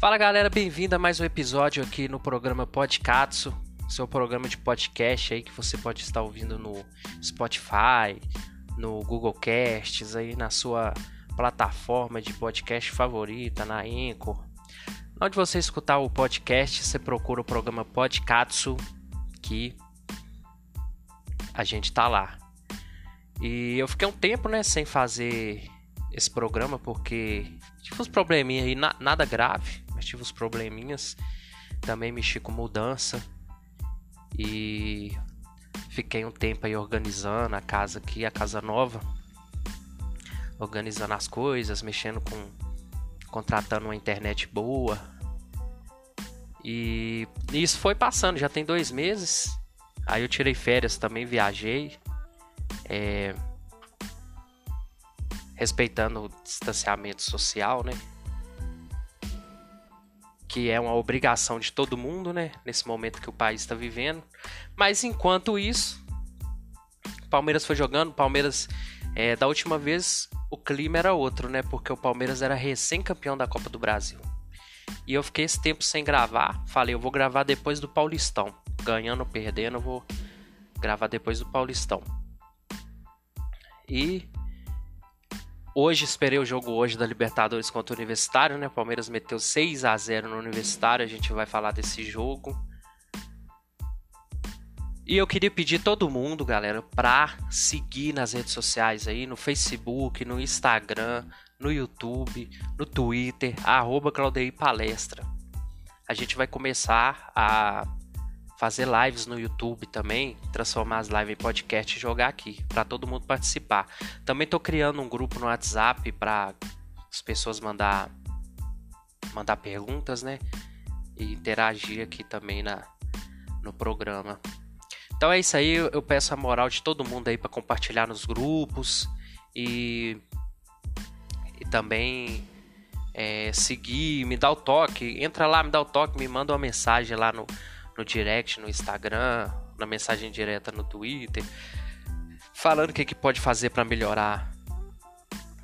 Fala galera, bem-vindo a mais um episódio aqui no programa Podcatsu, seu programa de podcast aí que você pode estar ouvindo no Spotify, no Google Casts, aí na sua plataforma de podcast favorita, na Anchor. Onde você escutar o podcast, você procura o programa Podcatsu, que a gente tá lá. E eu fiquei um tempo, né, sem fazer esse programa porque tive uns probleminhas aí, na, nada grave, tive uns probleminhas. Também mexi com mudança e fiquei um tempo aí organizando a casa aqui, a casa nova, organizando as coisas, mexendo com contratando uma internet boa. E isso foi passando, já tem dois meses. Aí eu tirei férias também, viajei. É, respeitando o distanciamento social, né? Que é uma obrigação de todo mundo, né? Nesse momento que o país está vivendo. Mas enquanto isso, o Palmeiras foi jogando. Palmeiras, é, da última vez, o clima era outro, né? Porque o Palmeiras era recém-campeão da Copa do Brasil. E eu fiquei esse tempo sem gravar. Falei, eu vou gravar depois do Paulistão. Ganhando perdendo, eu vou gravar depois do Paulistão. E Hoje, esperei o jogo hoje da Libertadores contra o Universitário, né? O Palmeiras meteu 6 a 0 no Universitário, a gente vai falar desse jogo. E eu queria pedir todo mundo, galera, pra seguir nas redes sociais aí, no Facebook, no Instagram, no YouTube, no Twitter, arroba Palestra. A gente vai começar a fazer lives no YouTube também, transformar as lives em podcast e jogar aqui, para todo mundo participar. Também estou criando um grupo no WhatsApp para as pessoas mandar mandar perguntas, né? E interagir aqui também na no programa. Então é isso aí, eu peço a moral de todo mundo aí para compartilhar nos grupos e e também é, seguir, me dá o toque, entra lá, me dá o toque, me manda uma mensagem lá no no direct no Instagram, na mensagem direta no Twitter, falando o que, que pode fazer para melhorar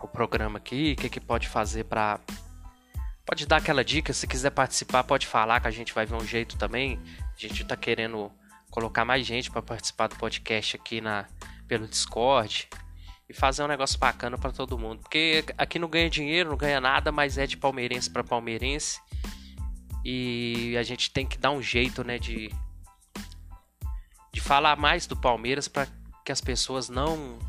o programa aqui, o que, que pode fazer para pode dar aquela dica, se quiser participar, pode falar que a gente vai ver um jeito também. A gente está querendo colocar mais gente para participar do podcast aqui na pelo Discord e fazer um negócio bacana para todo mundo, porque aqui não ganha dinheiro, não ganha nada, mas é de palmeirense para palmeirense. E a gente tem que dar um jeito, né, de de falar mais do Palmeiras para que as pessoas não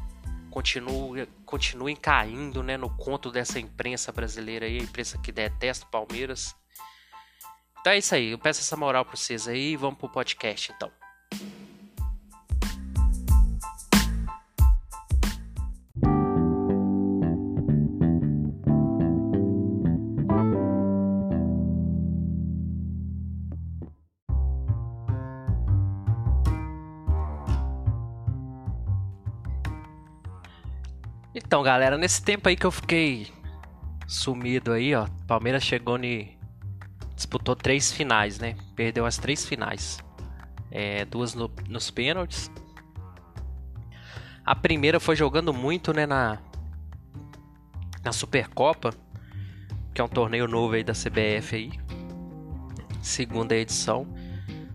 continuem, continuem caindo, né, no conto dessa imprensa brasileira aí, a imprensa que detesta o Palmeiras. Então é isso aí, eu peço essa moral para vocês aí vamos pro podcast então. Então, galera, nesse tempo aí que eu fiquei sumido aí, ó, Palmeiras chegou e disputou três finais, né? Perdeu as três finais. É, duas no, nos pênaltis. A primeira foi jogando muito, né, na na Supercopa, que é um torneio novo aí da CBF aí. Segunda edição.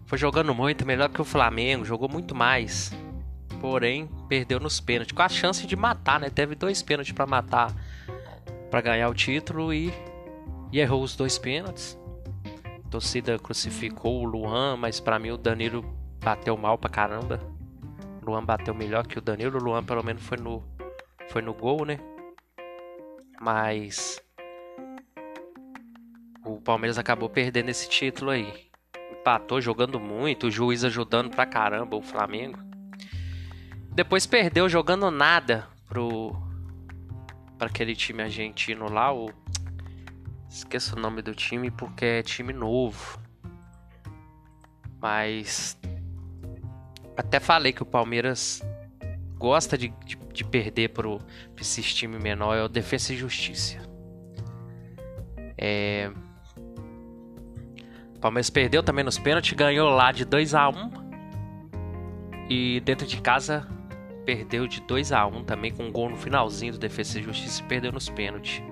Foi jogando muito, melhor que o Flamengo, jogou muito mais porém perdeu nos pênaltis, com a chance de matar, né? Teve dois pênaltis para matar, para ganhar o título e, e, errou os dois pênaltis. A torcida crucificou o Luan, mas para mim o Danilo bateu mal pra caramba. O Luan bateu melhor que o Danilo, o Luan pelo menos foi no foi no gol, né? Mas o Palmeiras acabou perdendo esse título aí. Empatou jogando muito, o juiz ajudando pra caramba o Flamengo. Depois perdeu jogando nada pro para aquele time argentino lá, o esqueço o nome do time porque é time novo. Mas até falei que o Palmeiras gosta de, de, de perder pro pra esses time menor, é o Defesa e Justiça. É... O Palmeiras perdeu também nos pênaltis, ganhou lá de 2 a 1 e dentro de casa perdeu de 2 a 1 também com um gol no finalzinho do Defesa e Justiça e perdeu nos pênaltis.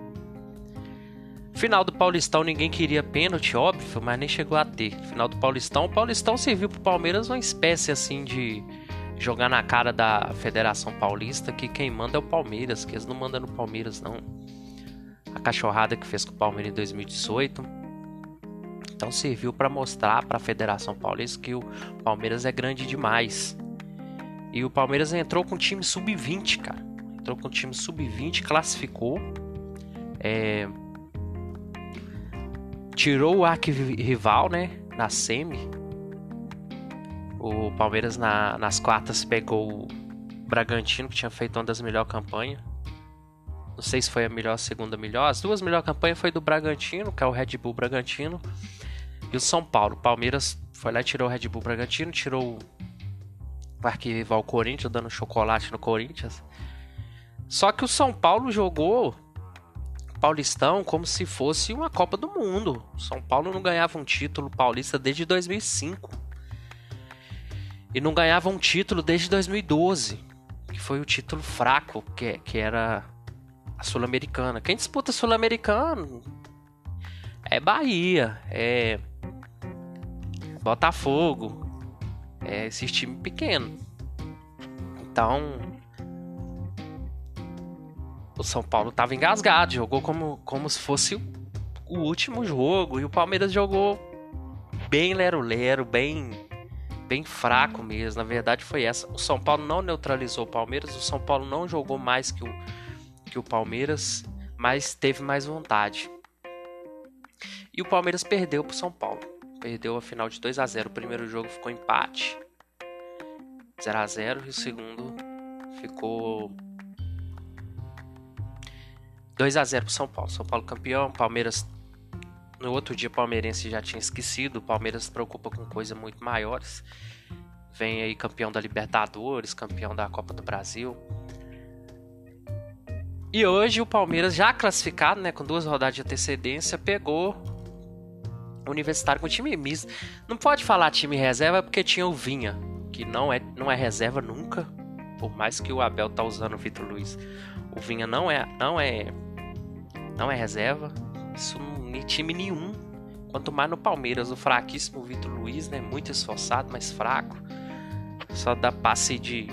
Final do Paulistão ninguém queria pênalti, óbvio, mas nem chegou a ter. Final do Paulistão, o Paulistão serviu pro Palmeiras uma espécie assim de jogar na cara da Federação Paulista que quem manda é o Palmeiras, que eles não mandam no Palmeiras não. A cachorrada que fez com o Palmeiras em 2018. Então serviu para mostrar para a Federação Paulista que o Palmeiras é grande demais. E o Palmeiras entrou com time sub-20, cara. Entrou com time sub-20, classificou. É... Tirou o arqui-rival, né? Na semi. O Palmeiras na, nas quartas pegou o Bragantino, que tinha feito uma das melhores campanhas. Não sei se foi a melhor, a segunda melhor. As duas melhores campanhas foi do Bragantino, que é o Red Bull Bragantino. E o São Paulo. O Palmeiras foi lá e tirou o Red Bull Bragantino, tirou o arquivar o Corinthians, dando chocolate no Corinthians. Só que o São Paulo jogou Paulistão como se fosse uma Copa do Mundo. O São Paulo não ganhava um título paulista desde 2005. E não ganhava um título desde 2012, que foi o título fraco, que, que era a Sul-Americana. Quem disputa Sul-Americana é Bahia, é Botafogo, é esses times pequenos. Então, o São Paulo estava engasgado, jogou como, como se fosse o, último jogo. E o Palmeiras jogou bem lero-lero, bem, bem fraco mesmo. Na verdade, foi essa. O São Paulo não neutralizou o Palmeiras, o São Paulo não jogou mais que o, que o Palmeiras, mas teve mais vontade. E o Palmeiras perdeu para o São Paulo. Perdeu a final de 2 a 0 O primeiro jogo ficou empate. 0 a 0 e o segundo ficou 2 a 0 pro São Paulo. São Paulo campeão, Palmeiras no outro dia palmeirense já tinha esquecido, o Palmeiras se preocupa com coisas muito maiores. Vem aí campeão da Libertadores, campeão da Copa do Brasil. E hoje o Palmeiras já classificado, né, com duas rodadas de antecedência, pegou Universitário com time misto. Não pode falar time reserva porque tinha o Vinha, que não é, não é reserva nunca, por mais que o Abel tá usando o Vitor Luiz. O Vinha não é, não é não é reserva. Isso em time nenhum. Quanto mais no Palmeiras, o fraquíssimo Vitor Luiz, né? Muito esforçado, mas fraco. Só dá passe de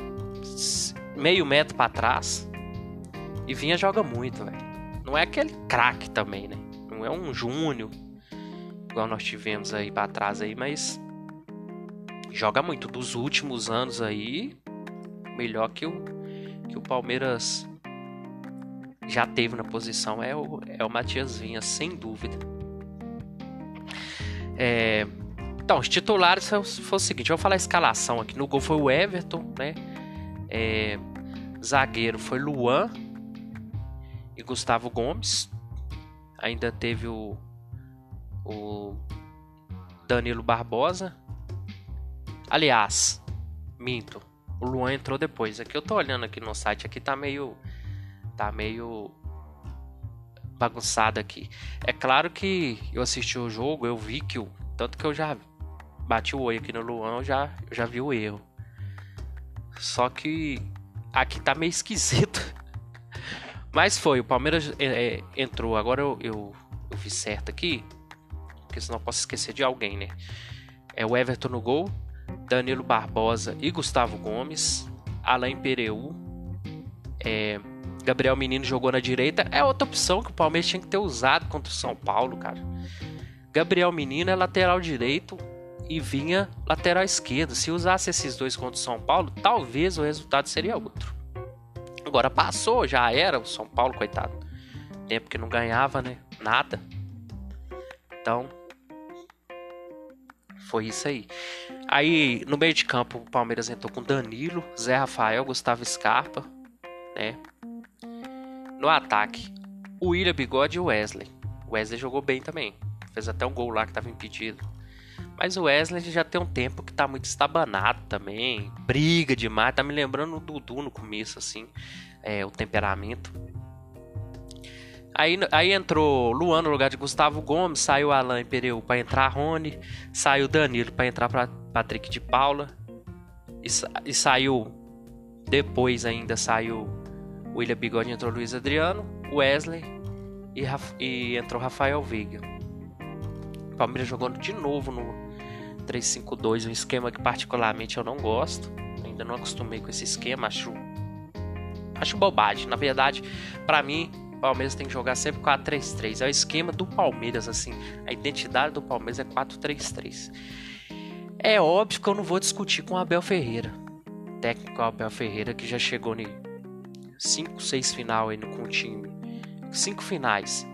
meio metro para trás. E Vinha joga muito, velho. Não é aquele craque também, né? Não é um Júnior, igual nós tivemos aí para trás aí, mas joga muito. Dos últimos anos aí, melhor que o, que o Palmeiras já teve na posição é o, é o Matias Vinha, sem dúvida. É, então, os titulares foi o seguinte: eu vou falar a escalação aqui. No gol foi o Everton, né? É, zagueiro foi Luan e Gustavo Gomes. Ainda teve o, o Danilo Barbosa. Aliás, minto. O Luan entrou depois. Aqui eu tô olhando aqui no site, aqui tá meio tá meio bagunçado aqui. É claro que eu assisti o jogo, eu vi que o tanto que eu já bati o olho aqui no Luan, eu já, eu já vi o erro. Só que aqui tá meio esquisito. Mas foi, o Palmeiras é, é, entrou. Agora eu, eu, eu vi certo aqui, porque senão eu posso esquecer de alguém, né? É o Everton no gol, Danilo Barbosa e Gustavo Gomes, Alain Pereu, é, Gabriel Menino jogou na direita. É outra opção que o Palmeiras tinha que ter usado contra o São Paulo, cara. Gabriel Menino é lateral direito e vinha lateral esquerdo. Se usasse esses dois contra o São Paulo, talvez o resultado seria outro. Agora passou, já era o São Paulo, coitado. Tempo que não ganhava, né? Nada. Então, foi isso aí. Aí, no meio de campo, o Palmeiras entrou com Danilo, Zé Rafael, Gustavo Scarpa, né? No ataque, o William Bigode e o Wesley. O Wesley jogou bem também. Fez até um gol lá que estava impedido. Mas o Wesley já tem um tempo que tá muito estabanado também. Briga demais. Tá me lembrando o Dudu no começo, assim. É, o temperamento. Aí, aí entrou Luan no lugar de Gustavo Gomes. Saiu Alain Pereu para entrar Rony. Saiu Danilo para entrar para Patrick de Paula. E, e saiu. Depois ainda saiu William Bigode entrou Luiz Adriano, Wesley e, e entrou Rafael Veiga. O Palmeiras jogando de novo no 3-5-2, um esquema que particularmente eu não gosto. Ainda não acostumei com esse esquema, acho acho bobagem. Na verdade, para mim, o Palmeiras tem que jogar sempre 4-3-3. É o esquema do Palmeiras assim. A identidade do Palmeiras é 4-3-3. É óbvio que eu não vou discutir com o Abel Ferreira. O técnico Abel Ferreira que já chegou em 5, 6 final aí com o time. 5 finais.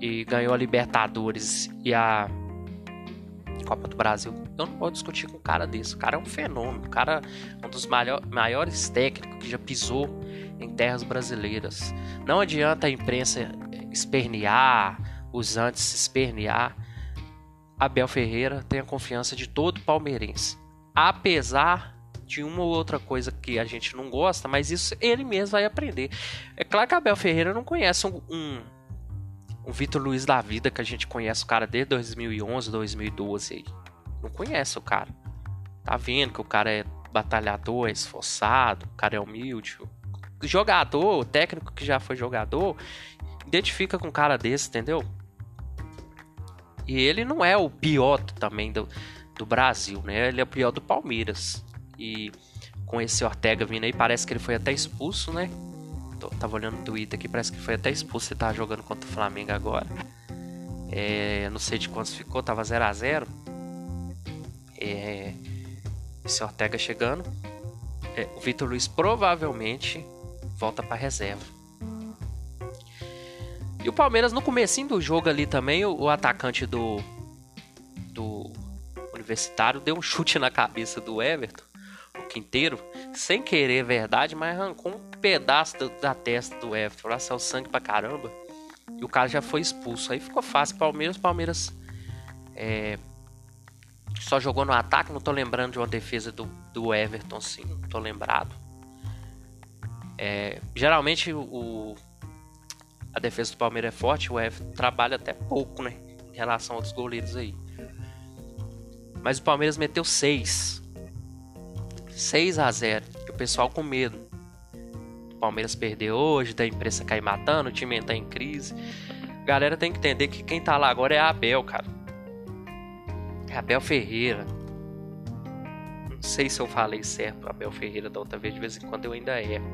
E ganhou a Libertadores e a Copa do Brasil. Eu não vou discutir com um cara desse. O cara é um fenômeno. O cara é um dos maiores técnicos que já pisou em terras brasileiras. Não adianta a imprensa espernear, os antes espernear. Abel Ferreira tem a confiança de todo palmeirense. Apesar de uma ou outra coisa que a gente não gosta, mas isso ele mesmo vai aprender. É claro que Abel Ferreira não conhece um, um, um Vitor Luiz da vida que a gente conhece o cara desde 2011, 2012 aí. Não conhece o cara. Tá vendo que o cara é batalhador, é esforçado, o cara é humilde. Jogador, o técnico que já foi jogador, identifica com um cara desse, entendeu? E ele não é o pior também do, do Brasil, né? Ele é o pior do Palmeiras. E com esse Ortega vindo aí, parece que ele foi até expulso, né? Tô, tava olhando no Twitter aqui, parece que foi até expulso. Ele tava jogando contra o Flamengo agora. É, não sei de quantos ficou, tava 0 a 0 é, Esse Ortega chegando. É, o Vitor Luiz provavelmente volta para reserva. E o Palmeiras no comecinho do jogo ali também, o, o atacante do, do Universitário deu um chute na cabeça do Everton, o Quinteiro, sem querer, é verdade, mas arrancou um pedaço da testa do Everton, lá saiu sangue pra caramba. E o cara já foi expulso. Aí ficou fácil. Palmeiras, Palmeiras é, só jogou no ataque. Não tô lembrando de uma defesa do, do Everton, sim. Não tô lembrado. É, geralmente o, a defesa do Palmeiras é forte, o Everton trabalha até pouco, né? Em relação a outros goleiros aí. Mas o Palmeiras meteu 6. 6 a 0. E o pessoal com medo. O Palmeiras perdeu hoje, da imprensa cair matando, o time entrar em crise. Galera tem que entender que quem tá lá agora é a Abel, cara. É Abel Ferreira. Não sei se eu falei certo, Abel Ferreira da outra vez, de vez em quando eu ainda erro.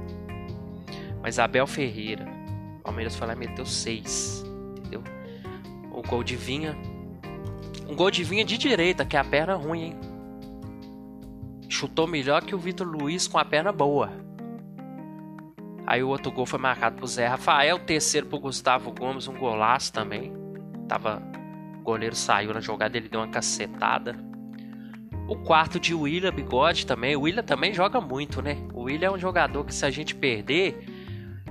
Mas Abel Ferreira Palmeiras foi lá e meteu 6. Entendeu? O gol de Vinha. Um gol de Vinha de direita, que é a perna ruim, hein? Chutou melhor que o Vitor Luiz com a perna boa. Aí o outro gol foi marcado pro Zé Rafael, o terceiro pro Gustavo Gomes, um golaço também. Tava. O goleiro saiu na jogada, ele deu uma cacetada. O quarto de William Bigode também. O William também joga muito, né? O William é um jogador que se a gente perder,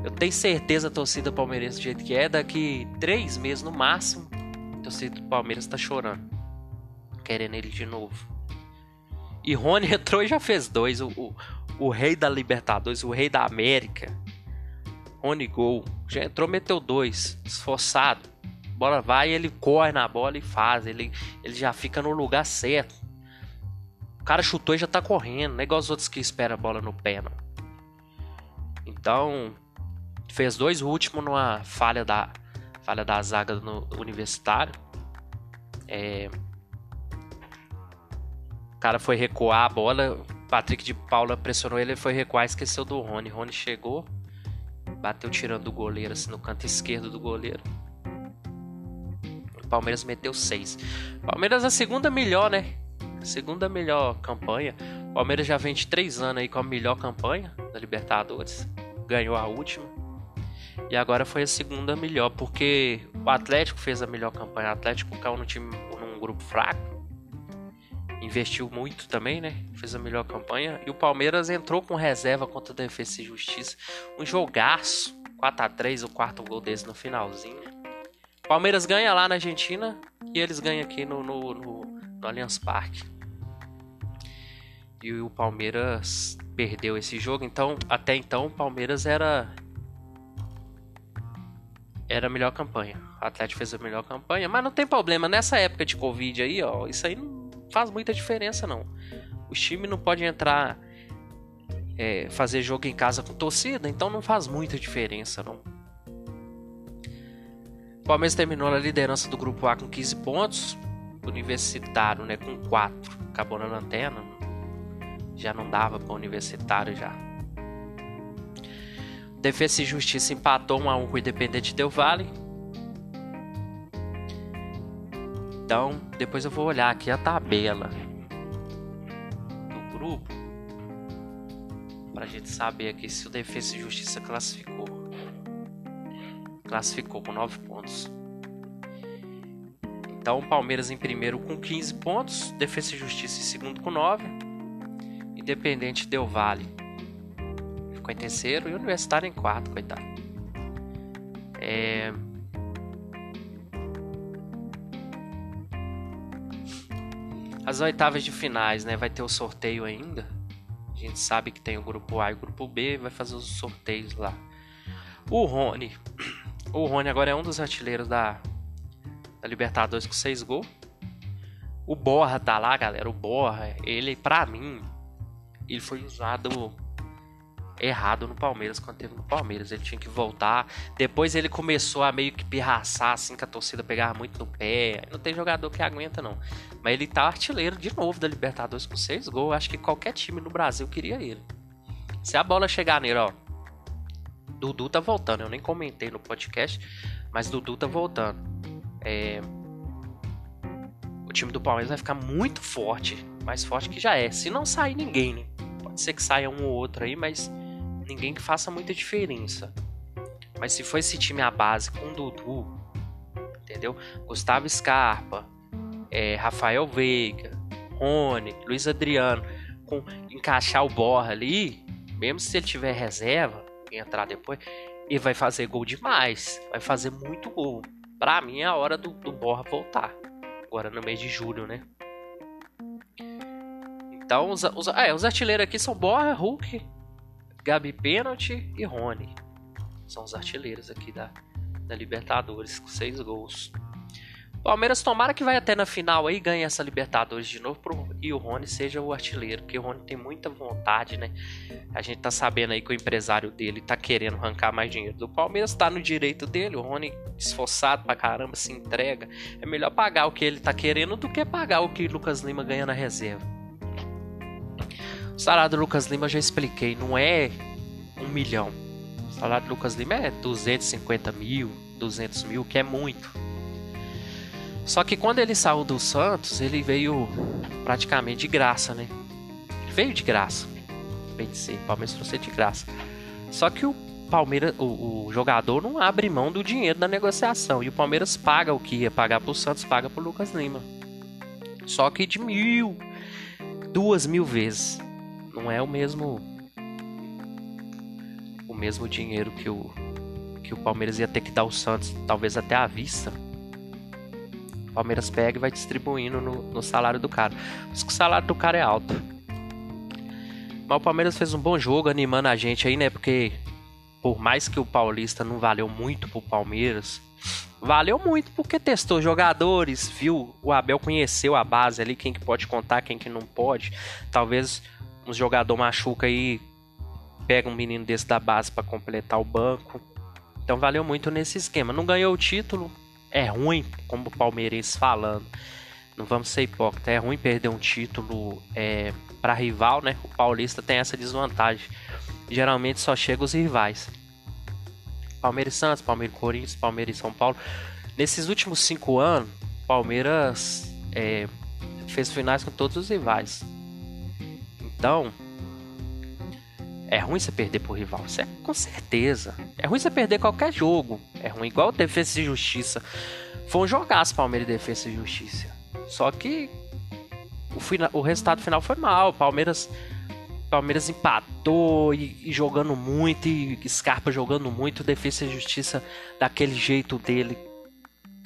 eu tenho certeza a torcida palmeirense do jeito que é, daqui três meses no máximo, a torcida do Palmeiras tá chorando. Querendo ele de novo. E Rony entrou e já fez dois. O, o, o rei da Libertadores, o rei da América. Rony Gol. Já entrou, meteu dois. Esforçado. Bola vai, ele corre na bola e faz. Ele, ele já fica no lugar certo. O cara chutou e já tá correndo. Não é igual os outros que esperam a bola no pé, não. Então, fez dois últimos numa falha da falha da zaga no universitário. É, o cara foi recuar a bola, Patrick de Paula pressionou ele, ele foi recuar, esqueceu do Rony. Rony chegou, bateu tirando do goleiro assim no canto esquerdo do goleiro. O Palmeiras meteu seis. Palmeiras a segunda melhor, né? segunda melhor campanha. O Palmeiras já vem de três anos aí com a melhor campanha da Libertadores. Ganhou a última. E agora foi a segunda melhor, porque o Atlético fez a melhor campanha. O Atlético caiu no time num grupo fraco. Investiu muito também, né? Fez a melhor campanha. E o Palmeiras entrou com reserva contra a Defesa e Justiça. Um jogaço. 4 a 3 o quarto gol desse no finalzinho. Palmeiras ganha lá na Argentina e eles ganham aqui no, no, no, no Allianz Parque. E o Palmeiras perdeu esse jogo. Então, até então, o Palmeiras era era a melhor campanha. O Atlético fez a melhor campanha, mas não tem problema. Nessa época de Covid aí, ó, isso aí não faz muita diferença, não. O time não pode entrar, é, fazer jogo em casa com torcida, então não faz muita diferença, não. Palmeiras terminou na liderança do grupo A com 15 pontos. Universitário, né, com 4. Acabou na lanterna. Já não dava para Universitário já. Defesa e Justiça empatou 1 a 1 com o Independente Del Vale. Então, depois eu vou olhar aqui a tabela do grupo para a gente saber aqui se o Defesa e Justiça classificou. Classificou com 9 pontos. Então, Palmeiras em primeiro com 15 pontos, Defesa e Justiça em segundo com 9, Independente Del Vale ficou em terceiro e Universitário em quarto, coitado. É... As oitavas de finais, né? Vai ter o sorteio ainda. A gente sabe que tem o grupo A e o grupo B, vai fazer os sorteios lá. O Rony. O Rony agora é um dos artilheiros da, da Libertadores com 6 gols. O Borra tá lá, galera. O Borra, ele, pra mim, ele foi usado errado no Palmeiras quando teve no Palmeiras. Ele tinha que voltar. Depois ele começou a meio que pirraçar, assim, que a torcida pegava muito no pé. Não tem jogador que aguenta, não. Mas ele tá artilheiro de novo da Libertadores com seis gols. Acho que qualquer time no Brasil queria ele. Se a bola chegar nele, ó. Dudu tá voltando. Eu nem comentei no podcast, mas Dudu tá voltando. É... O time do Palmeiras vai ficar muito forte. Mais forte que já é. Se não sair ninguém, né? Pode ser que saia um ou outro aí, mas ninguém que faça muita diferença. Mas se for esse time à base com Dudu, entendeu? Gustavo Scarpa, é, Rafael Veiga, Rony, Luiz Adriano, com encaixar o Borra ali, mesmo se ele tiver reserva entrar depois, ele vai fazer gol demais, vai fazer muito gol. Pra mim é a hora do, do Borra voltar, agora no mês de julho, né? Então, os, os, é, os artilheiros aqui são Borra, Hulk, Gabi Pênalti e Rony. São os artilheiros aqui da, da Libertadores, com seis gols. Palmeiras tomara que vai até na final aí, ganhe essa Libertadores de novo pro, e o Rony seja o artilheiro, porque o Rony tem muita vontade, né? A gente tá sabendo aí que o empresário dele tá querendo arrancar mais dinheiro do Palmeiras, tá no direito dele, o Rony esforçado pra caramba, se entrega. É melhor pagar o que ele tá querendo do que pagar o que Lucas Lima ganha na reserva. Salário do Lucas Lima já expliquei, não é um milhão. O salário do Lucas Lima é 250 mil, 200 mil, que é muito. Só que quando ele saiu do Santos, ele veio praticamente de graça, né? Ele veio de graça. Bem dizer, o Palmeiras trouxe de graça. Só que o Palmeiras, o, o, jogador não abre mão do dinheiro da negociação. E o Palmeiras paga o que ia pagar pro Santos, paga pro Lucas Lima. Só que de mil, duas mil vezes não é o mesmo o mesmo dinheiro que o que o Palmeiras ia ter que dar ao Santos, talvez até à vista. O Palmeiras pega e vai distribuindo no, no salário do cara. Mas que o salário do cara é alto. Mas o Palmeiras fez um bom jogo, animando a gente aí, né? Porque por mais que o Paulista não valeu muito pro Palmeiras, valeu muito porque testou jogadores, viu? O Abel conheceu a base ali, quem que pode contar, quem que não pode. Talvez um jogador machuca aí, pega um menino desse da base para completar o banco. Então valeu muito nesse esquema. Não ganhou o título, é ruim, como o palmeirense falando. Não vamos ser hipócritas, é ruim perder um título é, para rival, né? O paulista tem essa desvantagem. Geralmente só chega os rivais. Palmeiras e Santos, Palmeiras e Corinthians, Palmeiras e São Paulo. Nesses últimos cinco anos, Palmeiras é, fez finais com todos os rivais. Então, é ruim você perder pro rival, é com certeza. É ruim você perder qualquer jogo. É ruim igual Defesa e Justiça. Foi um jogaço Palmeiras e Defesa e Justiça. Só que o, o resultado final foi mal. Palmeiras Palmeiras empatou e, e, jogando muito, e Scarpa jogando muito, Defesa e Justiça daquele jeito dele,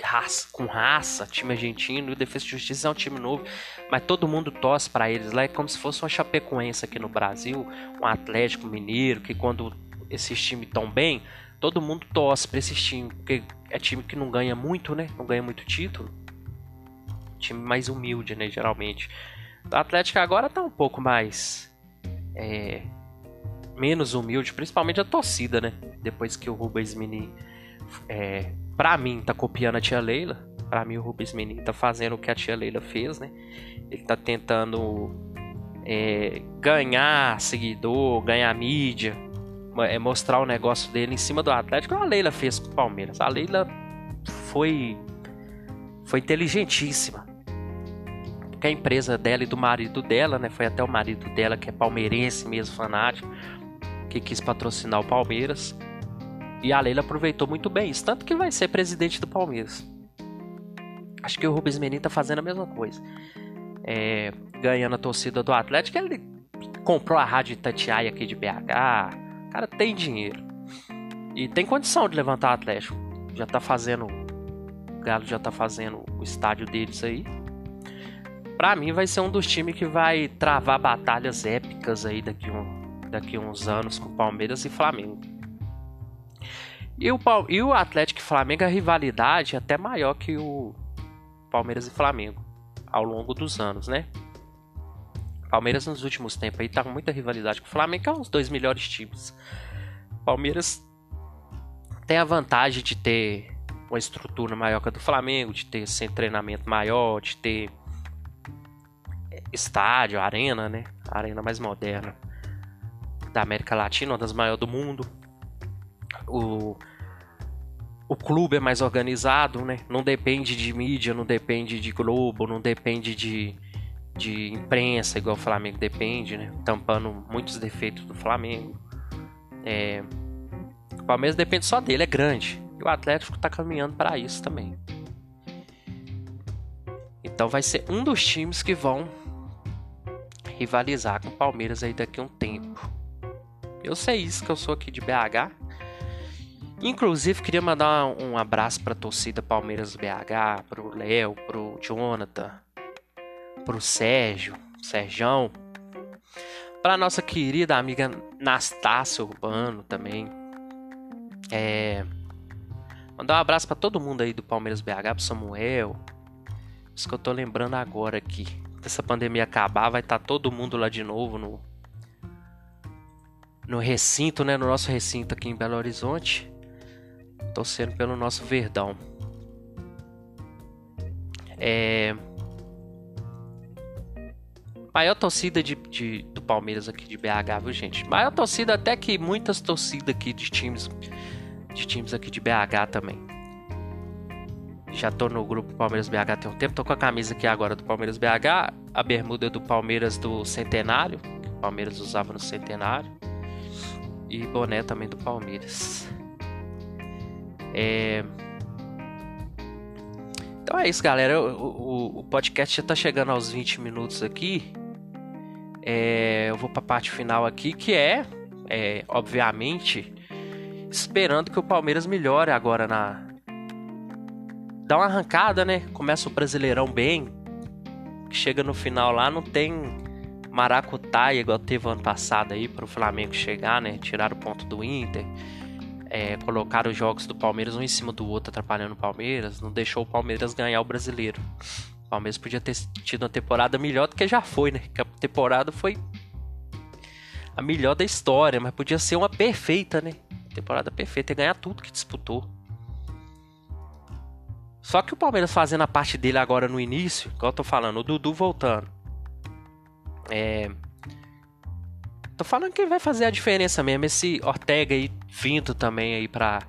raça, com raça, time argentino, e o Defesa e Justiça é um time novo, mas todo mundo torce para eles. Lá é como se fosse uma Chapecoense aqui no Brasil, um Atlético Mineiro, que quando esses times estão bem, todo mundo torce para esses times, porque é time que não ganha muito, né? Não ganha muito título. Time mais humilde, né? Geralmente. O Atlético agora tá um pouco mais. É, menos humilde, principalmente a torcida, né? Depois que o Rubens Mini é, pra mim, tá copiando a tia Leila. Pra mim, o Rubens Menin tá fazendo o que a tia Leila fez, né? Ele tá tentando é, ganhar seguidor, ganhar mídia, é, mostrar o negócio dele em cima do Atlético. A Leila fez com o Palmeiras. A Leila foi, foi inteligentíssima. Porque a empresa dela e do marido dela, né? Foi até o marido dela, que é palmeirense mesmo, fanático, que quis patrocinar o Palmeiras. E a Leila aproveitou muito bem isso, tanto que vai ser presidente do Palmeiras. Acho que o Rubens Menin tá fazendo a mesma coisa. É, ganhando a torcida do Atlético, ele comprou a rádio Itatiaia aqui de BH. O cara tem dinheiro. E tem condição de levantar o Atlético. Já tá fazendo. O Galo já tá fazendo o estádio deles aí. Pra mim vai ser um dos times que vai travar batalhas épicas aí daqui, um, daqui uns anos com Palmeiras e Flamengo. E o, e o Atlético e Flamengo, a rivalidade é até maior que o Palmeiras e Flamengo ao longo dos anos, né? Palmeiras nos últimos tempos aí tá com muita rivalidade com o Flamengo, que é um dos dois melhores times. Palmeiras tem a vantagem de ter uma estrutura maior que a do Flamengo, de ter sem treinamento maior, de ter estádio, arena, né? Arena mais moderna da América Latina, uma das maiores do mundo. O o clube é mais organizado, né? Não depende de mídia, não depende de Globo, não depende de, de imprensa, igual o Flamengo depende, né? Tampando muitos defeitos do Flamengo. É... O Palmeiras depende só dele, é grande. E o Atlético está caminhando para isso também. Então vai ser um dos times que vão rivalizar com o Palmeiras aí daqui a um tempo. Eu sei isso que eu sou aqui de BH. Inclusive, queria mandar um abraço pra torcida Palmeiras BH, pro Léo, pro Jonathan, pro Sérgio, Serjão, pra nossa querida amiga Nastácia Urbano também. É, mandar um abraço para todo mundo aí do Palmeiras BH, pro Samuel. Isso que eu tô lembrando agora aqui. Se essa pandemia acabar, vai estar tá todo mundo lá de novo no no recinto, né, no nosso recinto aqui em Belo Horizonte torcendo pelo nosso Verdão. É... Maior torcida de, de, do Palmeiras aqui de BH, viu, gente? Maior torcida até que muitas torcidas aqui de times de times aqui de BH também. Já tô no grupo Palmeiras BH tem um tempo, tô com a camisa aqui agora do Palmeiras BH, a bermuda do Palmeiras do Centenário, que o Palmeiras usava no Centenário, e boné também do Palmeiras. É... Então é isso, galera. O, o, o, podcast já tá chegando aos 20 minutos aqui. É... Eu vou pra parte final aqui, que é, é, obviamente, esperando que o Palmeiras melhore agora na. Dá uma arrancada, né? Começa o Brasileirão bem. Chega no final lá, não tem maracutaia igual teve ano passado aí para o Flamengo chegar, né? Tirar o ponto do Inter é, colocar os jogos do Palmeiras um em cima do outro, atrapalhando o Palmeiras, não deixou o Palmeiras ganhar o brasileiro. O Palmeiras podia ter tido uma temporada melhor do que já foi, né? Que a temporada foi a melhor da história, mas podia ser uma perfeita, né? Temporada perfeita e ganhar tudo que disputou. Só que o Palmeiras fazendo a parte dele agora no início, igual eu tô falando, o Dudu voltando. É, Tô falando que vai fazer a diferença mesmo. Esse Ortega aí vindo também aí pra,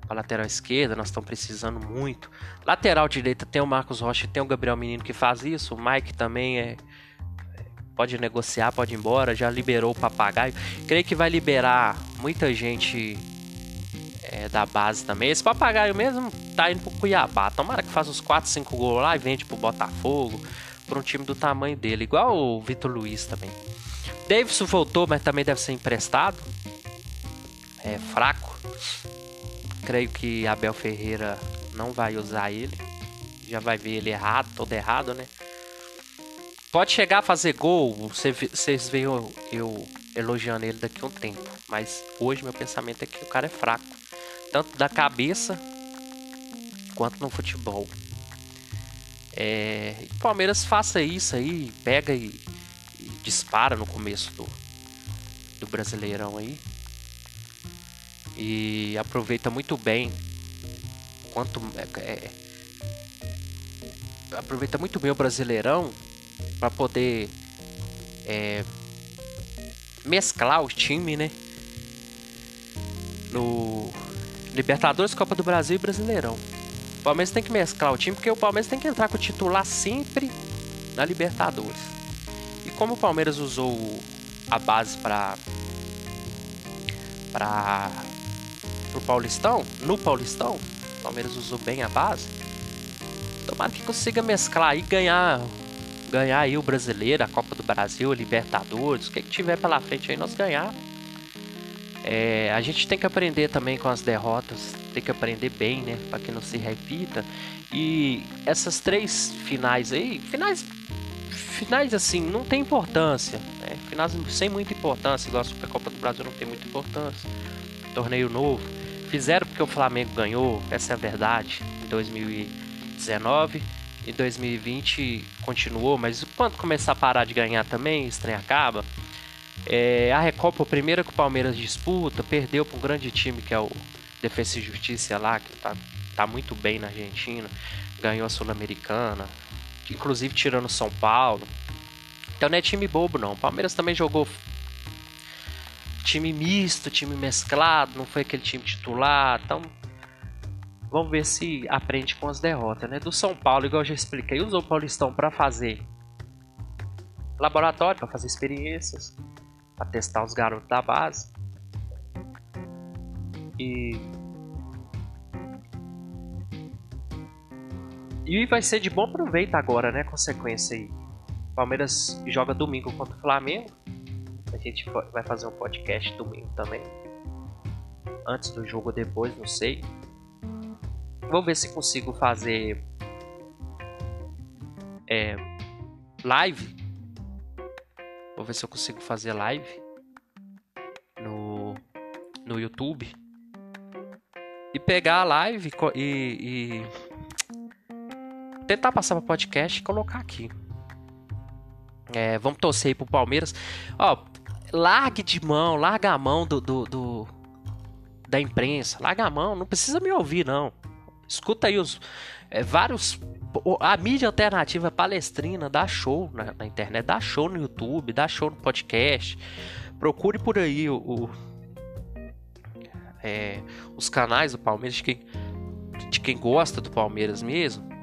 pra lateral esquerda, nós estamos precisando muito. Lateral direita tem o Marcos Rocha, tem o Gabriel Menino que faz isso. O Mike também é. Pode negociar, pode ir embora. Já liberou o papagaio. Creio que vai liberar muita gente é, da base também. Esse papagaio mesmo tá indo pro Cuiabá. Tomara que faça uns 4, 5 gols lá e vende pro Botafogo. Pra um time do tamanho dele. Igual o Vitor Luiz também. Davidson voltou, mas também deve ser emprestado. É fraco. Creio que Abel Ferreira não vai usar ele. Já vai ver ele errado, todo errado, né? Pode chegar a fazer gol, vocês veem eu, eu elogiando ele daqui a um tempo. Mas hoje meu pensamento é que o cara é fraco. Tanto da cabeça quanto no futebol. É, Palmeiras faça isso aí, pega e dispara no começo do, do Brasileirão aí. E aproveita muito bem quanto é, é, aproveita muito bem o Brasileirão para poder é, mesclar o time, né? No Libertadores, Copa do Brasil e Brasileirão. O Palmeiras tem que mesclar o time porque o Palmeiras tem que entrar com o titular sempre na Libertadores. E como o Palmeiras usou a base para para o Paulistão, no Paulistão, o Palmeiras usou bem a base. Tomara que consiga mesclar e ganhar ganhar aí o Brasileiro, a Copa do Brasil, a Libertadores, o que, que tiver pela frente aí nós ganhar. É, a gente tem que aprender também com as derrotas, tem que aprender bem, né, para que não se repita. E essas três finais aí, finais finais assim, não tem importância, né? Finais sem muita importância, igual a Supercopa do Brasil não tem muita importância. Torneio novo. Fizeram porque o Flamengo ganhou, essa é a verdade, em 2019 e 2020 continuou, mas quando começar a parar de ganhar também, o trem acaba. É, a Recopa, a primeira que o Palmeiras disputa, perdeu para um grande time que é o Defesa e Justiça lá, que tá, tá muito bem na Argentina, ganhou a Sul-Americana, inclusive tirando São Paulo. Então não é time bobo não. O Palmeiras também jogou time misto, time mesclado, não foi aquele time titular. Então vamos ver se aprende com as derrotas, né? Do São Paulo, igual eu já expliquei, usou o Paulistão para fazer laboratório, para fazer experiências, para testar os garotos da base. E E vai ser de bom proveito agora, né? Consequência aí. Palmeiras joga domingo contra o Flamengo. A gente vai fazer um podcast domingo também. Antes do jogo ou depois, não sei. Vou ver se consigo fazer é, live. Vou ver se eu consigo fazer live no, no YouTube. E pegar a live e, e tentar passar para podcast e colocar aqui. É, vamos torcer aí pro Palmeiras. Ó, largue de mão, larga a mão do, do, do, da imprensa, larga a mão, não precisa me ouvir não. Escuta aí os é, vários a mídia alternativa palestrina dá show na, na, internet, dá show no YouTube, dá show no podcast. Procure por aí o, o é, os canais do Palmeiras de quem, de quem gosta do Palmeiras mesmo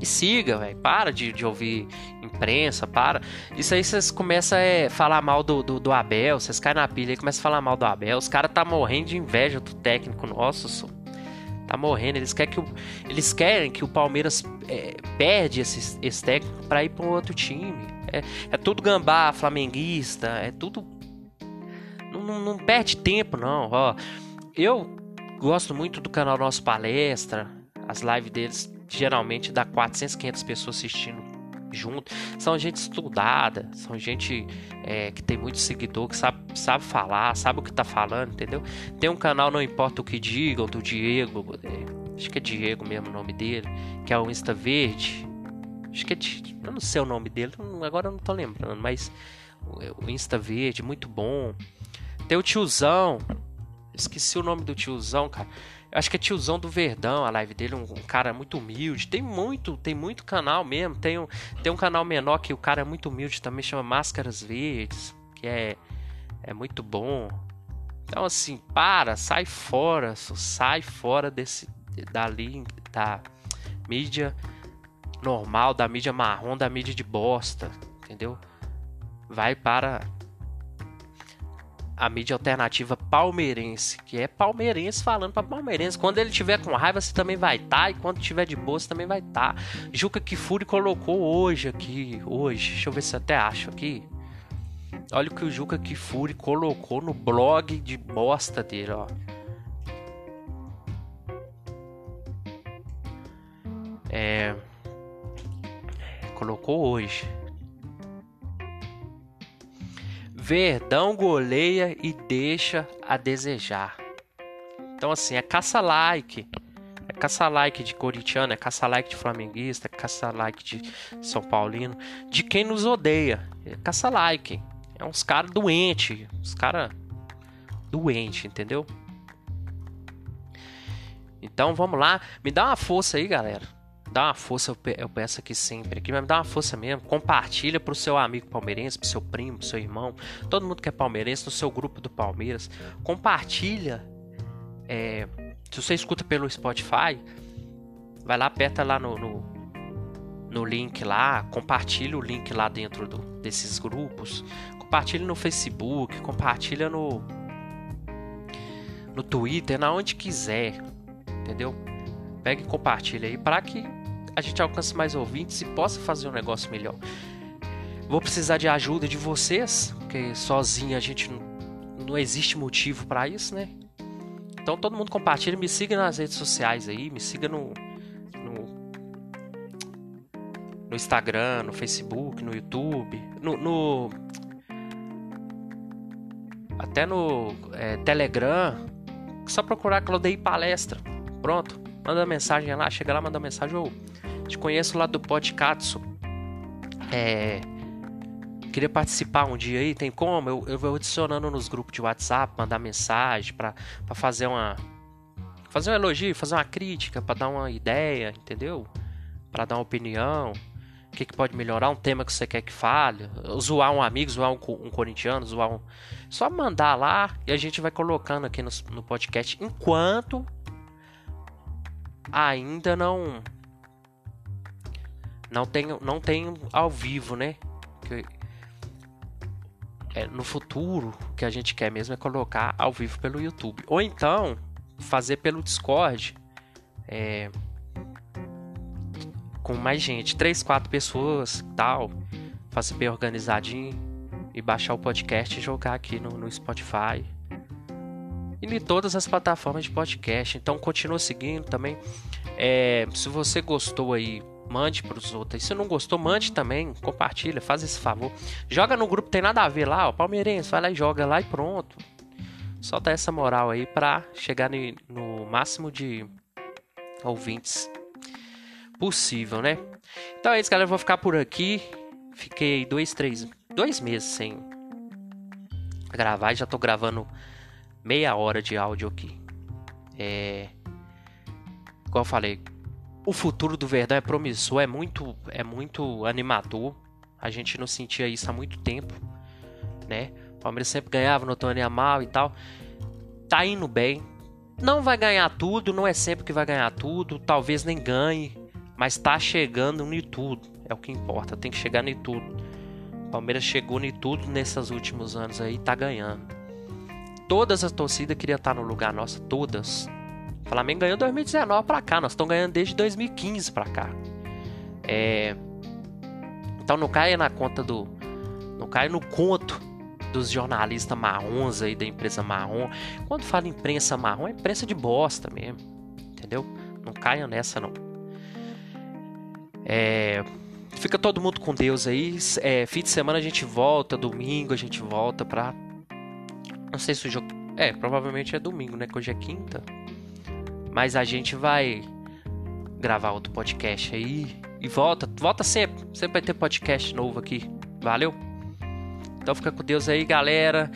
e siga, velho. Para de, de ouvir imprensa, para. Isso aí vocês começam a é, falar mal do, do, do, Abel, vocês caem na pilha e começam a falar mal do Abel. Os caras tá morrendo de inveja do técnico nosso, só. Tá morrendo. Eles querem que o, eles querem que o Palmeiras é, perde esse, esse técnico para ir para um outro time. É, é tudo gambá flamenguista, é tudo. Não, não, não perde tempo, não. Ó, eu gosto muito do canal Nosso Palestra, as lives deles geralmente dá 400, 500 pessoas assistindo junto. São gente estudada, são gente é, que tem muito seguidor, que sabe, sabe falar, sabe o que tá falando, entendeu? Tem um canal, não importa o que digam, do Diego, é, acho que é Diego mesmo o nome dele, que é o Insta Verde. Acho que é. Eu não sei o nome dele, agora eu não tô lembrando, mas o Insta Verde, muito bom. Tem o tiozão, esqueci o nome do tiozão, cara. Acho que é tiozão do Verdão, a live dele, um, um, cara muito humilde. Tem muito, tem muito canal mesmo. Tem um, tem um canal menor que o cara é muito humilde também, chama Máscaras Verdes, que é, é muito bom. Então assim, para, sai fora, sai fora desse dali da mídia normal, da mídia marrom, da mídia de bosta, entendeu? Vai para a mídia alternativa palmeirense, que é palmeirense falando para palmeirense. Quando ele tiver com raiva, você também vai estar, tá, e quando tiver de boa, você também vai estar. Tá. Juca Kifuri colocou hoje aqui, hoje, deixa eu ver se até acho aqui. Olha o que o Juca Kifuri colocou no blog de bosta dele, ó. É, colocou hoje. Verdão goleia e deixa a desejar. Então, assim, é caça-like. É caça-like de corintiano, é caça-like de flamenguista, é caça-like de São Paulino. De quem nos odeia. É caça-like. É uns caras doentes. Uns caras doentes, entendeu? Então vamos lá, me dá uma força aí, galera. Dá uma força, eu peço aqui sempre aqui, mas dá uma força mesmo. Compartilha pro seu amigo palmeirense, pro seu primo, pro seu irmão, todo mundo que é palmeirense, no seu grupo do Palmeiras. Compartilha. É, se você escuta pelo Spotify, vai lá, aperta lá no, no, no link lá, compartilha o link lá dentro do, desses grupos. Compartilha no Facebook, compartilha no, no Twitter, na onde quiser, entendeu? Pega e compartilha aí para que a gente alcance mais ouvintes e possa fazer um negócio melhor. Vou precisar de ajuda de vocês, porque sozinho a gente não, não existe motivo para isso, né? Então todo mundo compartilha, me siga nas redes sociais aí, me siga no, no, Instagram, no Facebook, no YouTube, no, no até no é, Telegram, só procurar Claudei Palestra. Pronto, manda mensagem lá, chega lá, manda mensagem. Eu te conheço lá do podcast. É, queria participar um dia aí, tem como? Eu, eu vou adicionando nos grupos de WhatsApp, mandar mensagem para fazer uma. Fazer um elogio, fazer uma crítica, para dar uma ideia, entendeu? Para dar uma opinião. O que, que, pode melhorar? Um tema que você quer que fale? Zoar um amigo, zoar um, um corintiano, zoar um. Só mandar lá e a gente vai colocando aqui no, no podcast enquanto ainda não. Não tenho, não tenho ao vivo, né? Que, é, no futuro, o que a gente quer mesmo é colocar ao vivo pelo YouTube. Ou então, fazer pelo Discord. É, com mais gente, três, quatro pessoas, tal, fazer bem organizadinho e baixar o podcast e jogar aqui no, no Spotify e em todas as plataformas de podcast. Então continua seguindo também. É, se você gostou aí, mande para os outros. E se não gostou, mande também, compartilha, faz esse favor. Joga no grupo, tem nada a ver lá, ó, palmeirense, vai lá e joga lá e pronto. Só dá essa moral aí para chegar no, máximo de ouvintes possível, né? Então é isso, galera. Eu vou ficar por aqui. Fiquei dois, três, dois meses sem gravar. Já tô gravando meia hora de áudio aqui. É, igual eu falei, o futuro do Verdão é promissor, é muito, é muito animador. A gente não sentia isso há muito tempo, né? O Palmeiras sempre ganhava no Tony Amal e tal. Tá indo bem. Não vai ganhar tudo, não é sempre que vai ganhar tudo, talvez nem ganhe, mas tá chegando em tudo, é o que importa, tem que chegar em tudo. O Palmeiras chegou em tudo nesses últimos anos aí, tá ganhando. Todas as torcidas queriam estar no lugar nosso, todas. O Flamengo ganhou 2019 para cá, nós estamos ganhando desde 2015 para cá. É... Então não caia na conta do. Não caia no conto dos jornalistas marrons aí da empresa marrom. Quando fala imprensa marrom, é imprensa de bosta mesmo. Entendeu? Não caia nessa não. É, fica todo mundo com Deus aí. É, fim de semana a gente volta, domingo a gente volta pra. Não sei se o jogo. É, provavelmente é domingo, né? Que hoje é quinta. Mas a gente vai gravar outro podcast aí. E volta, volta sempre. Sempre vai ter podcast novo aqui. Valeu? Então fica com Deus aí, galera.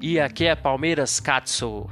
E aqui é Palmeiras Katsu.